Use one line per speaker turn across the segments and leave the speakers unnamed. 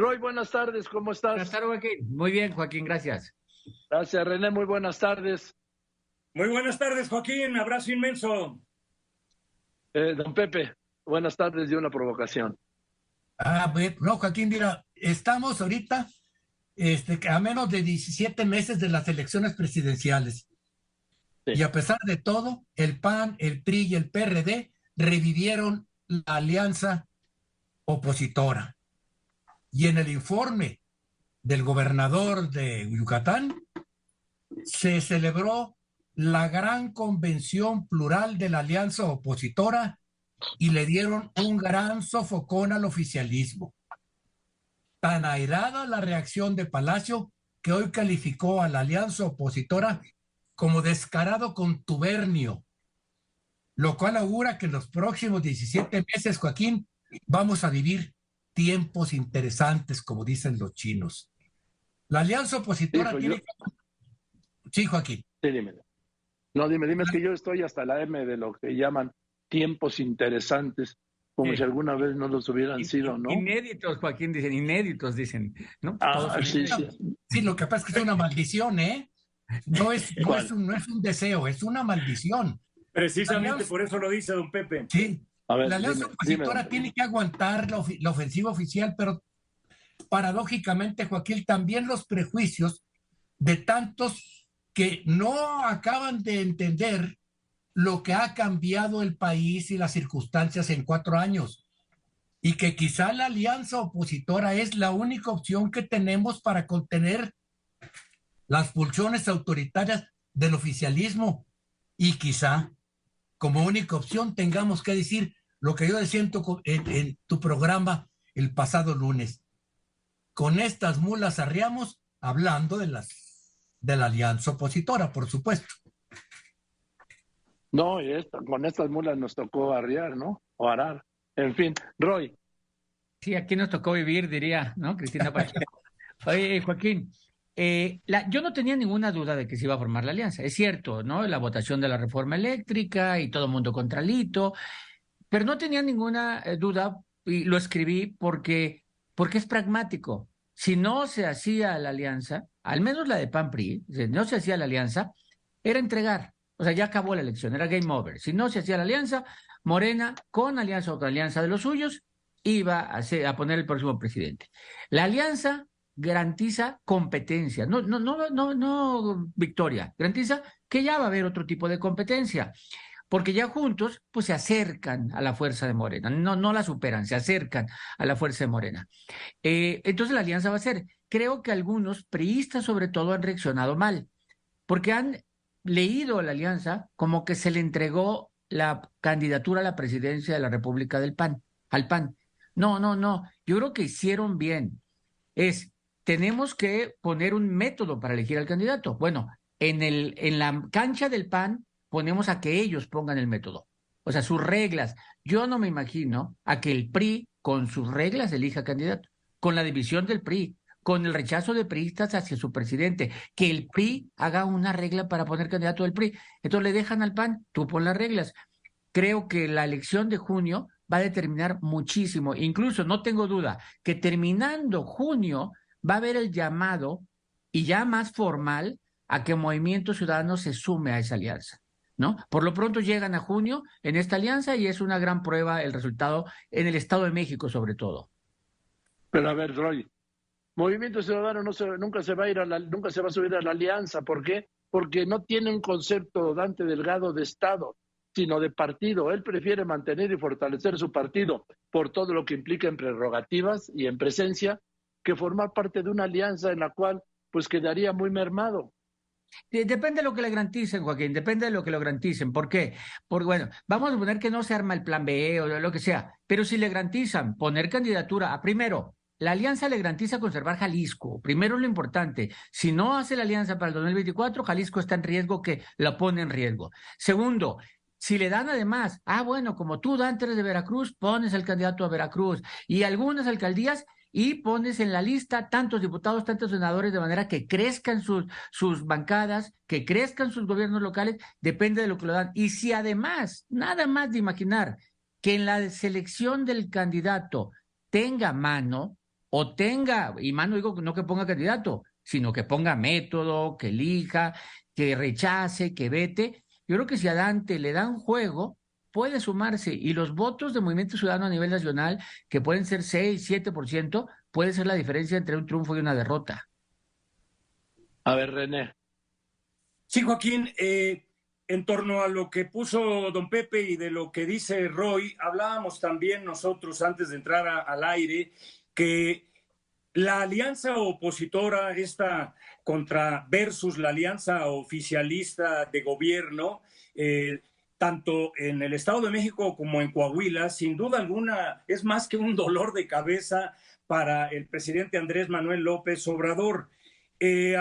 Roy, buenas tardes, ¿cómo estás?
Buenas tardes, Joaquín. Muy bien, Joaquín, gracias.
Gracias, René, muy buenas tardes.
Muy buenas tardes, Joaquín, abrazo inmenso.
Eh, don Pepe, buenas tardes y una provocación.
Ah, no, Joaquín, mira, estamos ahorita este, a menos de 17 meses de las elecciones presidenciales. Y a pesar de todo, el PAN, el PRI y el PRD revivieron la alianza opositora. Y en el informe del gobernador de Yucatán se celebró la gran convención plural de la alianza opositora y le dieron un gran sofocón al oficialismo. Tan airada la reacción de Palacio que hoy calificó a la alianza opositora como descarado contubernio, lo cual augura que en los próximos 17 meses, Joaquín, vamos a vivir tiempos interesantes, como dicen los chinos. La alianza opositora tiene... Sí, Joaquín.
Sí, dime. No, dime, dime, es que yo estoy hasta la M de lo que llaman tiempos interesantes, como si alguna vez no los hubieran sido, ¿no?
Inéditos, Joaquín, dicen, inéditos, dicen, ¿no?
Ah, sí, sí.
sí, lo que pasa es que es una maldición, ¿eh? No es, no es, un, no es un deseo, es una maldición.
Precisamente por eso lo dice don Pepe.
Sí, la alianza opositora tiene que aguantar la, la, ofensiva oficial, pero paradójicamente, Joaquín, también los prejuicios de tantos que no acaban de entender lo que ha cambiado el país y las circunstancias en cuatro años. Y que quizá la alianza opositora es la única opción que tenemos para contener las pulsiones autoritarias del oficialismo. Y quizá como única opción tengamos que decir lo que yo decía en tu, programa el pasado lunes. Con estas mulas arriamos hablando de las de la alianza opositora, por supuesto.
No, con estas mulas nos tocó arriar, ¿no? O arar. En fin, Roy.
Sí, aquí nos tocó vivir, diría, ¿no? Cristina Oye, Joaquín, eh, la, yo no tenía ninguna duda de que se iba a formar la alianza. Es cierto, ¿no? La votación de la reforma eléctrica y todo el mundo contra Lito, pero no tenía ninguna eh, duda y lo escribí porque, porque es pragmático. Si no se hacía la alianza, al menos la de PAN-PRI, si no se hacía la alianza, era entregar. O sea, ya acabó la elección, era game over. Si no se hacía la alianza, Morena, con alianza o otra alianza de los suyos, iba a, a poner el próximo presidente. La alianza garantiza competencia, no, no, no, no, no victoria, garantiza que ya va a haber otro tipo de competencia porque ya juntos pues se acercan a la fuerza de Morena, no, no la superan, se acercan a la fuerza de Morena. Eh, entonces la alianza va a ser, creo que algunos priistas sobre todo han reaccionado mal, porque han leído la alianza como que se le entregó la candidatura a la presidencia de la República del PAN, al PAN. No, no, no, yo creo que hicieron bien. Es, tenemos que poner un método para elegir al candidato. Bueno, en, el, en la cancha del PAN ponemos a que ellos pongan el método, o sea, sus reglas. Yo no me imagino a que el PRI con sus reglas elija candidato, con la división del PRI, con el rechazo de priistas hacia su presidente, que el PRI haga una regla para poner candidato del PRI. Entonces le dejan al PAN, tú pon las reglas. Creo que la elección de junio va a determinar muchísimo. Incluso no tengo duda que terminando junio va a haber el llamado y ya más formal a que Movimiento Ciudadano se sume a esa alianza. ¿No? Por lo pronto llegan a junio en esta alianza y es una gran prueba el resultado en el Estado de México sobre todo.
Pero a ver, Roy, Movimiento Ciudadano no se, nunca se va a ir a la, nunca se va a subir a la alianza, ¿por qué? Porque no tiene un concepto Dante Delgado de Estado, sino de partido. Él prefiere mantener y fortalecer su partido por todo lo que implica en prerrogativas y en presencia, que formar parte de una alianza en la cual pues quedaría muy mermado.
Depende de lo que le garanticen, Joaquín, depende de lo que lo garanticen. ¿Por qué? Porque, bueno, vamos a poner que no se arma el plan B o lo que sea, pero si le garantizan poner candidatura a primero, la alianza le garantiza conservar Jalisco. Primero lo importante. Si no hace la alianza para el 2024, Jalisco está en riesgo que la pone en riesgo. Segundo, si le dan además, ah, bueno, como tú, antes de Veracruz, pones el candidato a Veracruz y algunas alcaldías y pones en la lista tantos diputados, tantos senadores, de manera que crezcan sus, sus bancadas, que crezcan sus gobiernos locales, depende de lo que lo dan. Y si además, nada más de imaginar que en la selección del candidato tenga mano, o tenga, y más no digo no que ponga candidato, sino que ponga método, que elija, que rechace, que vete. Yo creo que si a Dante le dan juego, puede sumarse y los votos de Movimiento Ciudadano a nivel nacional, que pueden ser 6, 7%, puede ser la diferencia entre un triunfo y una derrota.
A ver, René.
Sí, Joaquín, eh, en torno a lo que puso don Pepe y de lo que dice Roy, hablábamos también nosotros antes de entrar al aire que la alianza opositora, esta contra versus la alianza oficialista de gobierno, eh, tanto en el Estado de México como en Coahuila, sin duda alguna es más que un dolor de cabeza para el presidente Andrés Manuel López Obrador. Eh,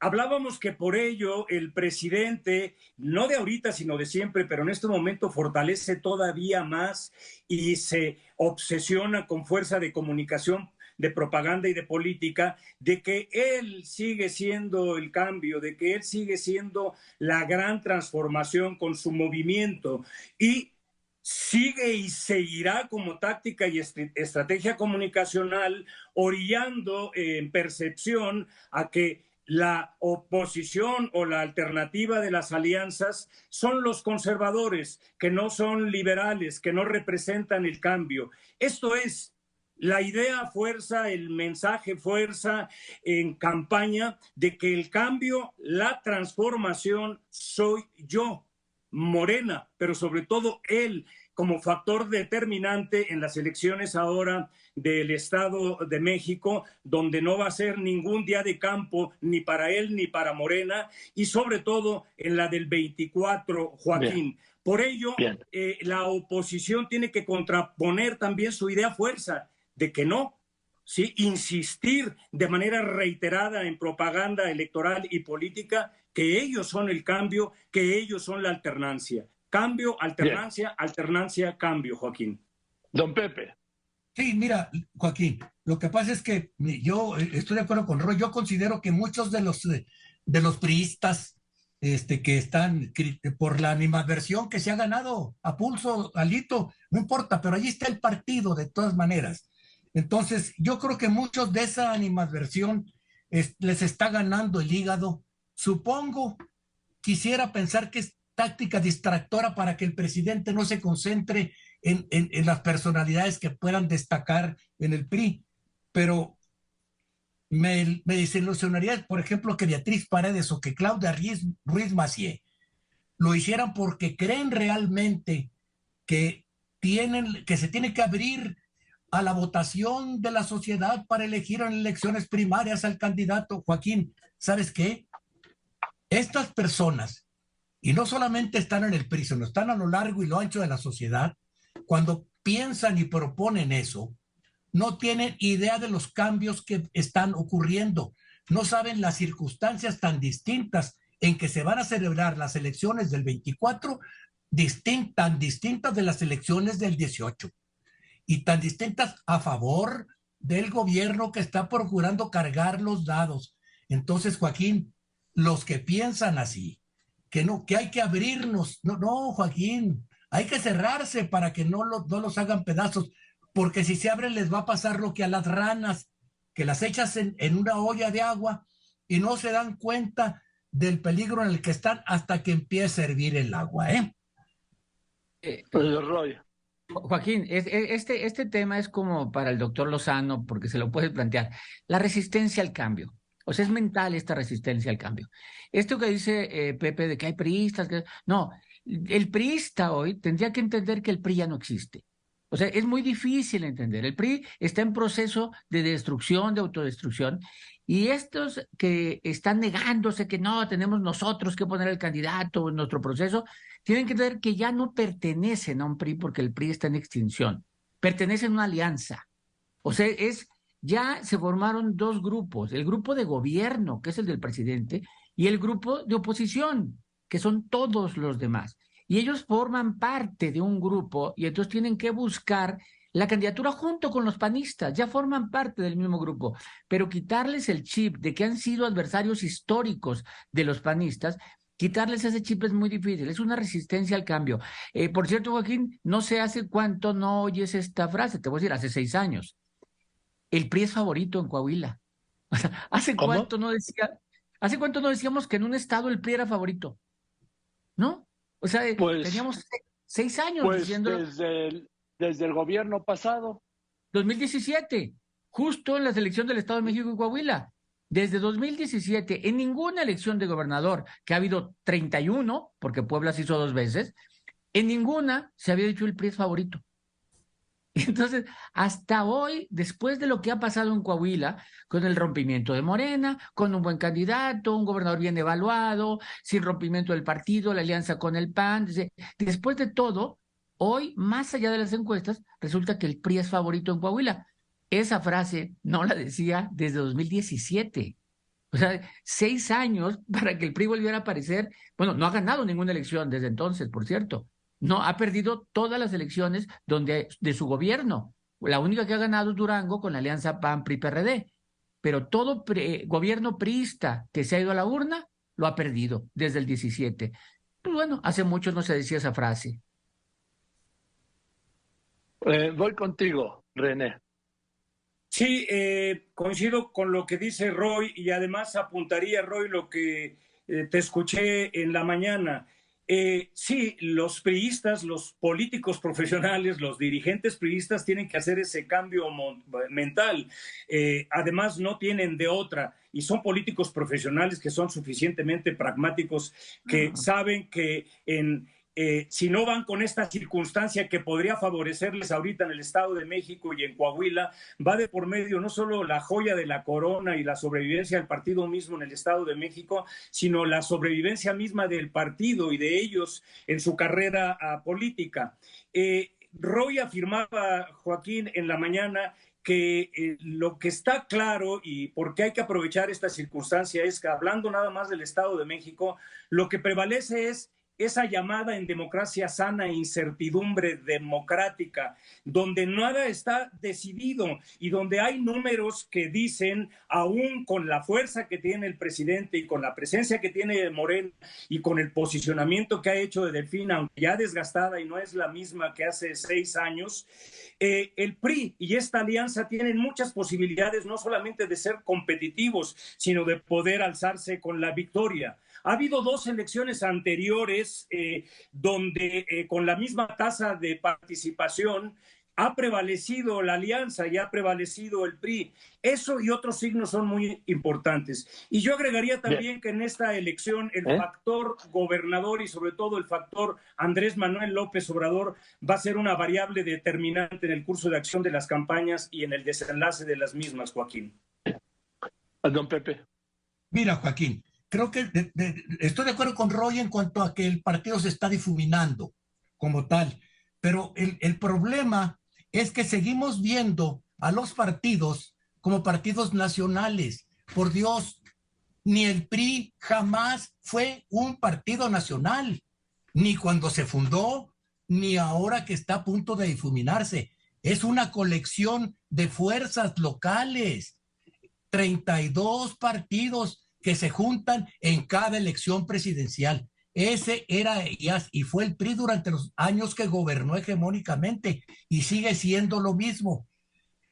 hablábamos que por ello el presidente, no de ahorita, sino de siempre, pero en este momento fortalece todavía más y se obsesiona con fuerza de comunicación de propaganda y de política, de que él sigue siendo el cambio, de que él sigue siendo la gran transformación con su movimiento y sigue y seguirá como táctica y estrategia comunicacional orillando en percepción a que la oposición o la alternativa de las alianzas son los conservadores, que no son liberales, que no representan el cambio. Esto es la idea fuerza, el mensaje fuerza en campaña de que el cambio, la transformación soy yo, Morena, pero sobre todo él como factor determinante en las elecciones ahora del Estado de México, donde no va a ser ningún día de campo ni para él ni para Morena, y sobre todo en la del 24, Joaquín. Por ello, eh, la oposición tiene que contraponer también su idea fuerza de que no, ¿sí? insistir de manera reiterada en propaganda electoral y política que ellos son el cambio, que ellos son la alternancia. Cambio, alternancia, alternancia, cambio, Joaquín.
Don Pepe.
Sí, mira, Joaquín, lo que pasa es que yo eh, estoy de acuerdo con Roy, yo considero que muchos de los, eh, de los priistas este, que están por la animadversión que se ha ganado a pulso, alito, no importa, pero allí está el partido de todas maneras. Entonces, yo creo que muchos de esa animadversión les está ganando el hígado. Supongo, quisiera pensar que es táctica distractora para que el presidente no se concentre en, las personalidades que puedan destacar en el PRI. Pero me, desilusionaría, por ejemplo, que Beatriz Paredes o que Claudia Ruiz, Ruiz Macié lo hicieran porque creen realmente que tienen, que se tiene que abrir a la votación de la sociedad para elegir en elecciones primarias al candidato. Joaquín, ¿sabes qué? Estas personas, y no solamente están en el PRI, sino están a lo largo y lo ancho de la sociedad, cuando piensan y proponen eso, no tienen idea de los cambios que están ocurriendo, no saben las circunstancias tan distintas en que se van a celebrar las elecciones del 24, tan distintas de las elecciones del 18 y tan distintas a favor del gobierno que está procurando cargar los dados. Entonces, Joaquín, los que piensan así, que no, que hay que abrirnos, no, no, Joaquín, hay que cerrarse para que no, no los hagan pedazos, porque si se abren les va a pasar lo que a las ranas, que las echas en, en una olla de agua y no se dan cuenta del peligro en el que están hasta que empiece a hervir el agua, ¿eh?
eh pues, Roy,
Joaquín, este, este tema es como para el doctor Lozano, porque se lo puede plantear. La resistencia al cambio. O sea, es mental esta resistencia al cambio. Esto que dice eh, Pepe de que hay priistas, que... no, el priista hoy tendría que entender que el PRI ya no existe. O sea, es muy difícil entender. El PRI está en proceso de destrucción, de autodestrucción, y estos que están negándose que no, tenemos nosotros que poner el candidato en nuestro proceso, tienen que entender que ya no pertenecen a un PRI porque el PRI está en extinción, pertenecen a una alianza. O sea, es, ya se formaron dos grupos, el grupo de gobierno, que es el del presidente, y el grupo de oposición, que son todos los demás. Y ellos forman parte de un grupo y entonces tienen que buscar la candidatura junto con los panistas, ya forman parte del mismo grupo, pero quitarles el chip de que han sido adversarios históricos de los panistas, quitarles ese chip es muy difícil, es una resistencia al cambio. Eh, por cierto, Joaquín, no sé hace cuánto no oyes esta frase, te voy a decir, hace seis años. el PRI es favorito en Coahuila. ¿hace cuánto no decía, hace cuánto no decíamos que en un estado el PRI era favorito? ¿No? O sea, pues, teníamos seis años
pues
diciendo.
Desde el, desde el gobierno pasado.
2017, justo en la selección del Estado de México y Coahuila. Desde 2017, en ninguna elección de gobernador, que ha habido 31, porque Puebla se hizo dos veces, en ninguna se había dicho el PRI es favorito. Entonces, hasta hoy, después de lo que ha pasado en Coahuila, con el rompimiento de Morena, con un buen candidato, un gobernador bien evaluado, sin rompimiento del partido, la alianza con el PAN, después de todo, hoy, más allá de las encuestas, resulta que el PRI es favorito en Coahuila. Esa frase no la decía desde 2017. O sea, seis años para que el PRI volviera a aparecer. Bueno, no ha ganado ninguna elección desde entonces, por cierto. No, ha perdido todas las elecciones donde, de su gobierno. La única que ha ganado es Durango con la alianza PAN-PRI-PRD. Pero todo gobierno priista que se ha ido a la urna lo ha perdido desde el 17. Pues bueno, hace mucho no se decía esa frase.
Eh, voy contigo, René.
Sí, eh, coincido con lo que dice Roy y además apuntaría, Roy, lo que eh, te escuché en la mañana. Eh, sí, los priistas, los políticos profesionales, los dirigentes priistas tienen que hacer ese cambio mental. Eh, además, no tienen de otra y son políticos profesionales que son suficientemente pragmáticos, que saben que en, eh, si no van con esta circunstancia que podría favorecerles ahorita en el Estado de México y en Coahuila, va de por medio no solo la joya de la corona y la sobrevivencia del partido mismo en el Estado de México, sino la sobrevivencia misma del partido y de ellos en su carrera ah, política. Eh, Roy afirmaba, Joaquín, en la mañana que eh, lo que está claro y por qué hay que aprovechar esta circunstancia es que hablando nada más del Estado de México, lo que prevalece es esa llamada en democracia sana incertidumbre democrática, donde nada está decidido y donde hay números que dicen, aún con la fuerza que tiene el presidente y con la presencia que tiene Moreno y con el posicionamiento que ha hecho de Delfín, aunque ya desgastada y no es la misma que hace seis años, eh, el PRI y esta alianza tienen muchas posibilidades no solamente de ser competitivos, sino de poder alzarse con la victoria. Ha habido dos elecciones anteriores eh, donde eh, con la misma tasa de participación ha prevalecido la alianza y ha prevalecido el PRI. Eso y otros signos son muy importantes. Y yo agregaría también que en esta elección el ¿Eh? factor gobernador y sobre todo el factor Andrés Manuel López Obrador va a ser una variable determinante en el curso de acción de las campañas y en el desenlace de las mismas, Joaquín.
Don Pepe.
Mira, Joaquín, creo que estoy de acuerdo con Roy en cuanto a que el partido se está difuminando como tal, pero el, el problema es que seguimos viendo a los partidos como partidos nacionales. Por Dios, ni el PRI jamás fue un partido nacional, ni cuando se fundó, ni ahora que está a punto de difuminarse. Es una colección de fuerzas locales. 32 partidos que se juntan en cada elección presidencial. Ese era y fue el PRI durante los años que gobernó hegemónicamente y sigue siendo lo mismo.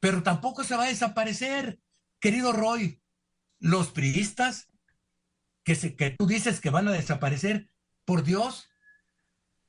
Pero tampoco se va a desaparecer, querido Roy. Los priistas que, se, que tú dices que van a desaparecer, por Dios,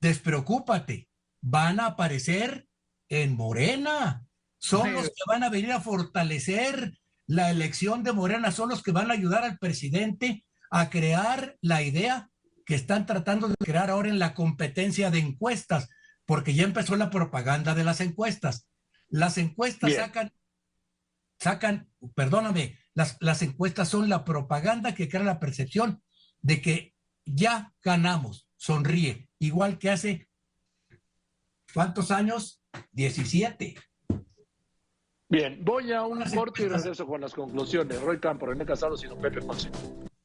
despreocúpate, van a aparecer en Morena. Son los que van a venir a fortalecer la elección de Morena son los que van a ayudar al presidente a crear la idea que están tratando de crear ahora en la competencia de encuestas, porque ya empezó la propaganda de las encuestas. Las encuestas sacan, sacan, perdóname, las, las encuestas son la propaganda que crea la percepción de que ya ganamos, sonríe, igual que hace, ¿cuántos años? 17.
Bien, voy a un corte y regreso con las conclusiones. Roy Campo, René Casado, sino Pepe Ponce.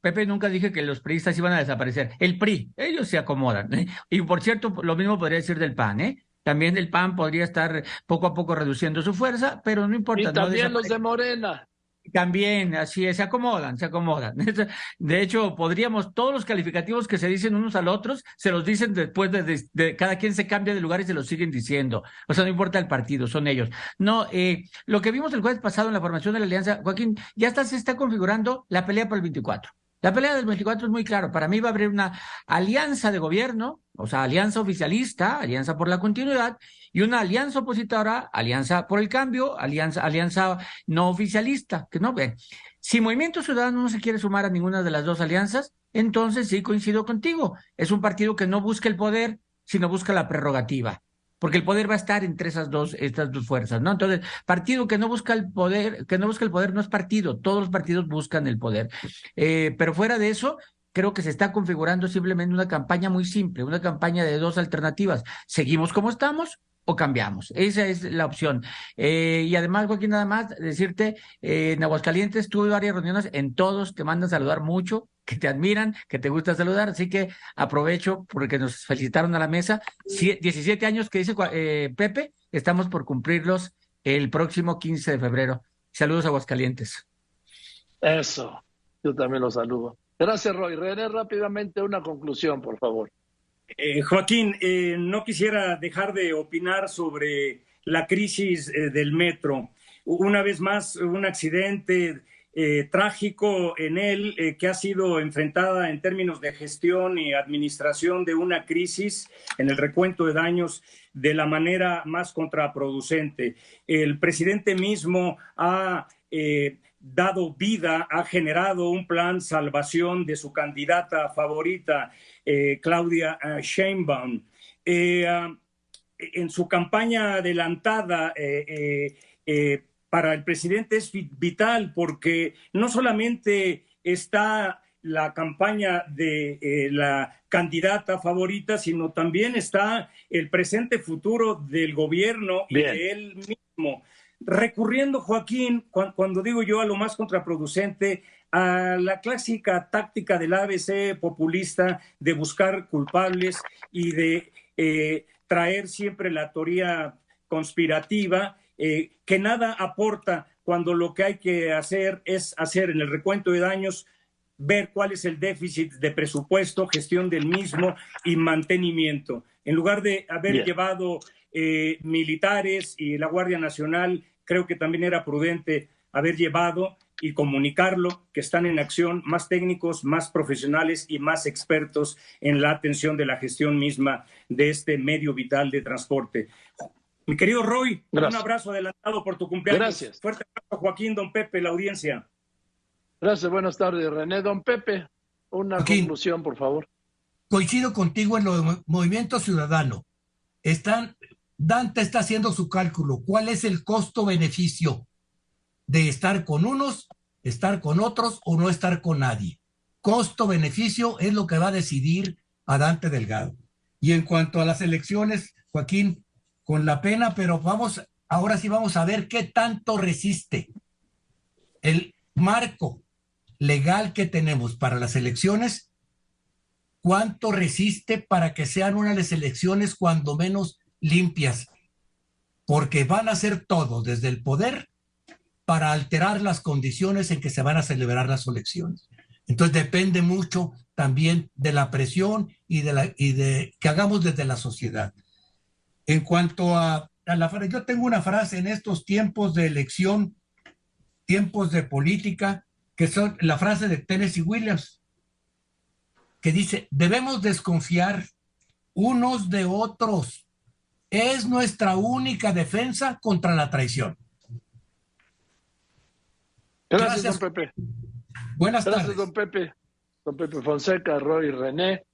Pepe nunca dije que los priistas iban a desaparecer. El PRI, ellos se acomodan. ¿eh? Y por cierto, lo mismo podría decir del PAN, ¿eh? También el PAN podría estar poco a poco reduciendo su fuerza, pero no importa.
Y también los de Morena.
También, así es, se acomodan, se acomodan. De hecho, podríamos, todos los calificativos que se dicen unos al otros, se los dicen después de, cada quien se cambia de lugar y se los siguen diciendo. O sea, no importa el partido, son ellos. No, eh, lo que vimos el jueves pasado en la formación de la alianza, Joaquín, ya está, se está configurando la pelea por el 24. La pelea del 24 es muy claro. Para mí va a haber una alianza de gobierno, o sea, alianza oficialista, alianza por la continuidad, y una alianza opositora, alianza por el cambio, alianza, alianza no oficialista, que no ven. Si Movimiento Ciudadano no se quiere sumar a ninguna de las dos alianzas, entonces sí coincido contigo. Es un partido que no busca el poder, sino busca la prerrogativa porque el poder va a estar entre esas dos, estas dos fuerzas, ¿no? Entonces, partido que no busca el poder, que no busca el poder no es partido, todos los partidos buscan el poder. Eh, pero fuera de eso, creo que se está configurando simplemente una campaña muy simple, una campaña de dos alternativas. Seguimos como estamos o cambiamos. Esa es la opción. Eh, y además, Joaquín, nada más decirte, eh, en Aguascalientes tuve varias reuniones, en todos te mandan saludar mucho, que te admiran, que te gusta saludar, así que aprovecho porque nos felicitaron a la mesa. 17 años que dice eh, Pepe, estamos por cumplirlos el próximo 15 de febrero. Saludos a Aguascalientes.
Eso, yo también los saludo. Gracias, Roy. René, rápidamente una conclusión, por favor.
Eh, Joaquín, eh, no quisiera dejar de opinar sobre la crisis eh, del metro. Una vez más, un accidente trágico en él que ha sido enfrentada en términos de gestión y administración de una crisis en el recuento de daños de la manera más contraproducente. El presidente mismo ha dado vida, ha generado un plan salvación de su candidata favorita, eh, Claudia eh, Sheinbaum. Eh, ah, en su campaña adelantada para el presidente es vital porque no solamente está la campaña de la candidata favorita, sino también está el presente futuro del gobierno y de él mismo. Recurriendo, Joaquín, cuando digo yo a lo más contraproducente, a la clásica táctica del ABC populista de buscar culpables y de eh, traer siempre la teoría conspirativa, eh, que nada aporta cuando lo que hay que hacer es hacer en el recuento de daños ver cuál es el déficit de presupuesto, gestión del mismo y mantenimiento. En lugar de haber llevado eh, militares y la Guardia Nacional creo que también era prudente haber llevado y comunicarlo, que están en acción más técnicos, más profesionales y más expertos en la atención de la gestión misma de este medio vital de transporte. Mi querido Roy, un abrazo adelantado por tu cumpleaños.
Gracias.
Fuerte abrazo, Joaquín, don Pepe, la audiencia.
Gracias, buenas tardes, René. Don Pepe, una conclusión, por favor.
Coincido contigo en los movimientos ciudadanos. Están Dante está haciendo su cálculo. ¿Cuál es el costo-beneficio de estar con unos, estar con otros o no estar con nadie? Costo-beneficio es lo que va a decidir a Dante Delgado. Y en cuanto a las elecciones, Joaquín, con la pena, pero vamos, ahora sí vamos a ver qué tanto resiste el marco legal que tenemos para las elecciones, cuánto resiste para que sean unas elecciones cuando menos limpias, porque van a hacer todo desde el poder para alterar las condiciones en que se van a celebrar las elecciones. Entonces depende mucho también de la presión y de, y de que hagamos desde la sociedad. En cuanto a, a la frase, yo tengo una frase en estos tiempos de elección, tiempos de política, que son la frase de Tennessee Williams, que dice, debemos desconfiar unos de otros es nuestra única defensa contra la traición.
Gracias, don Pepe.
Buenas
tardes.
Gracias,
don Pepe. Don Pepe Fonseca, Roy René.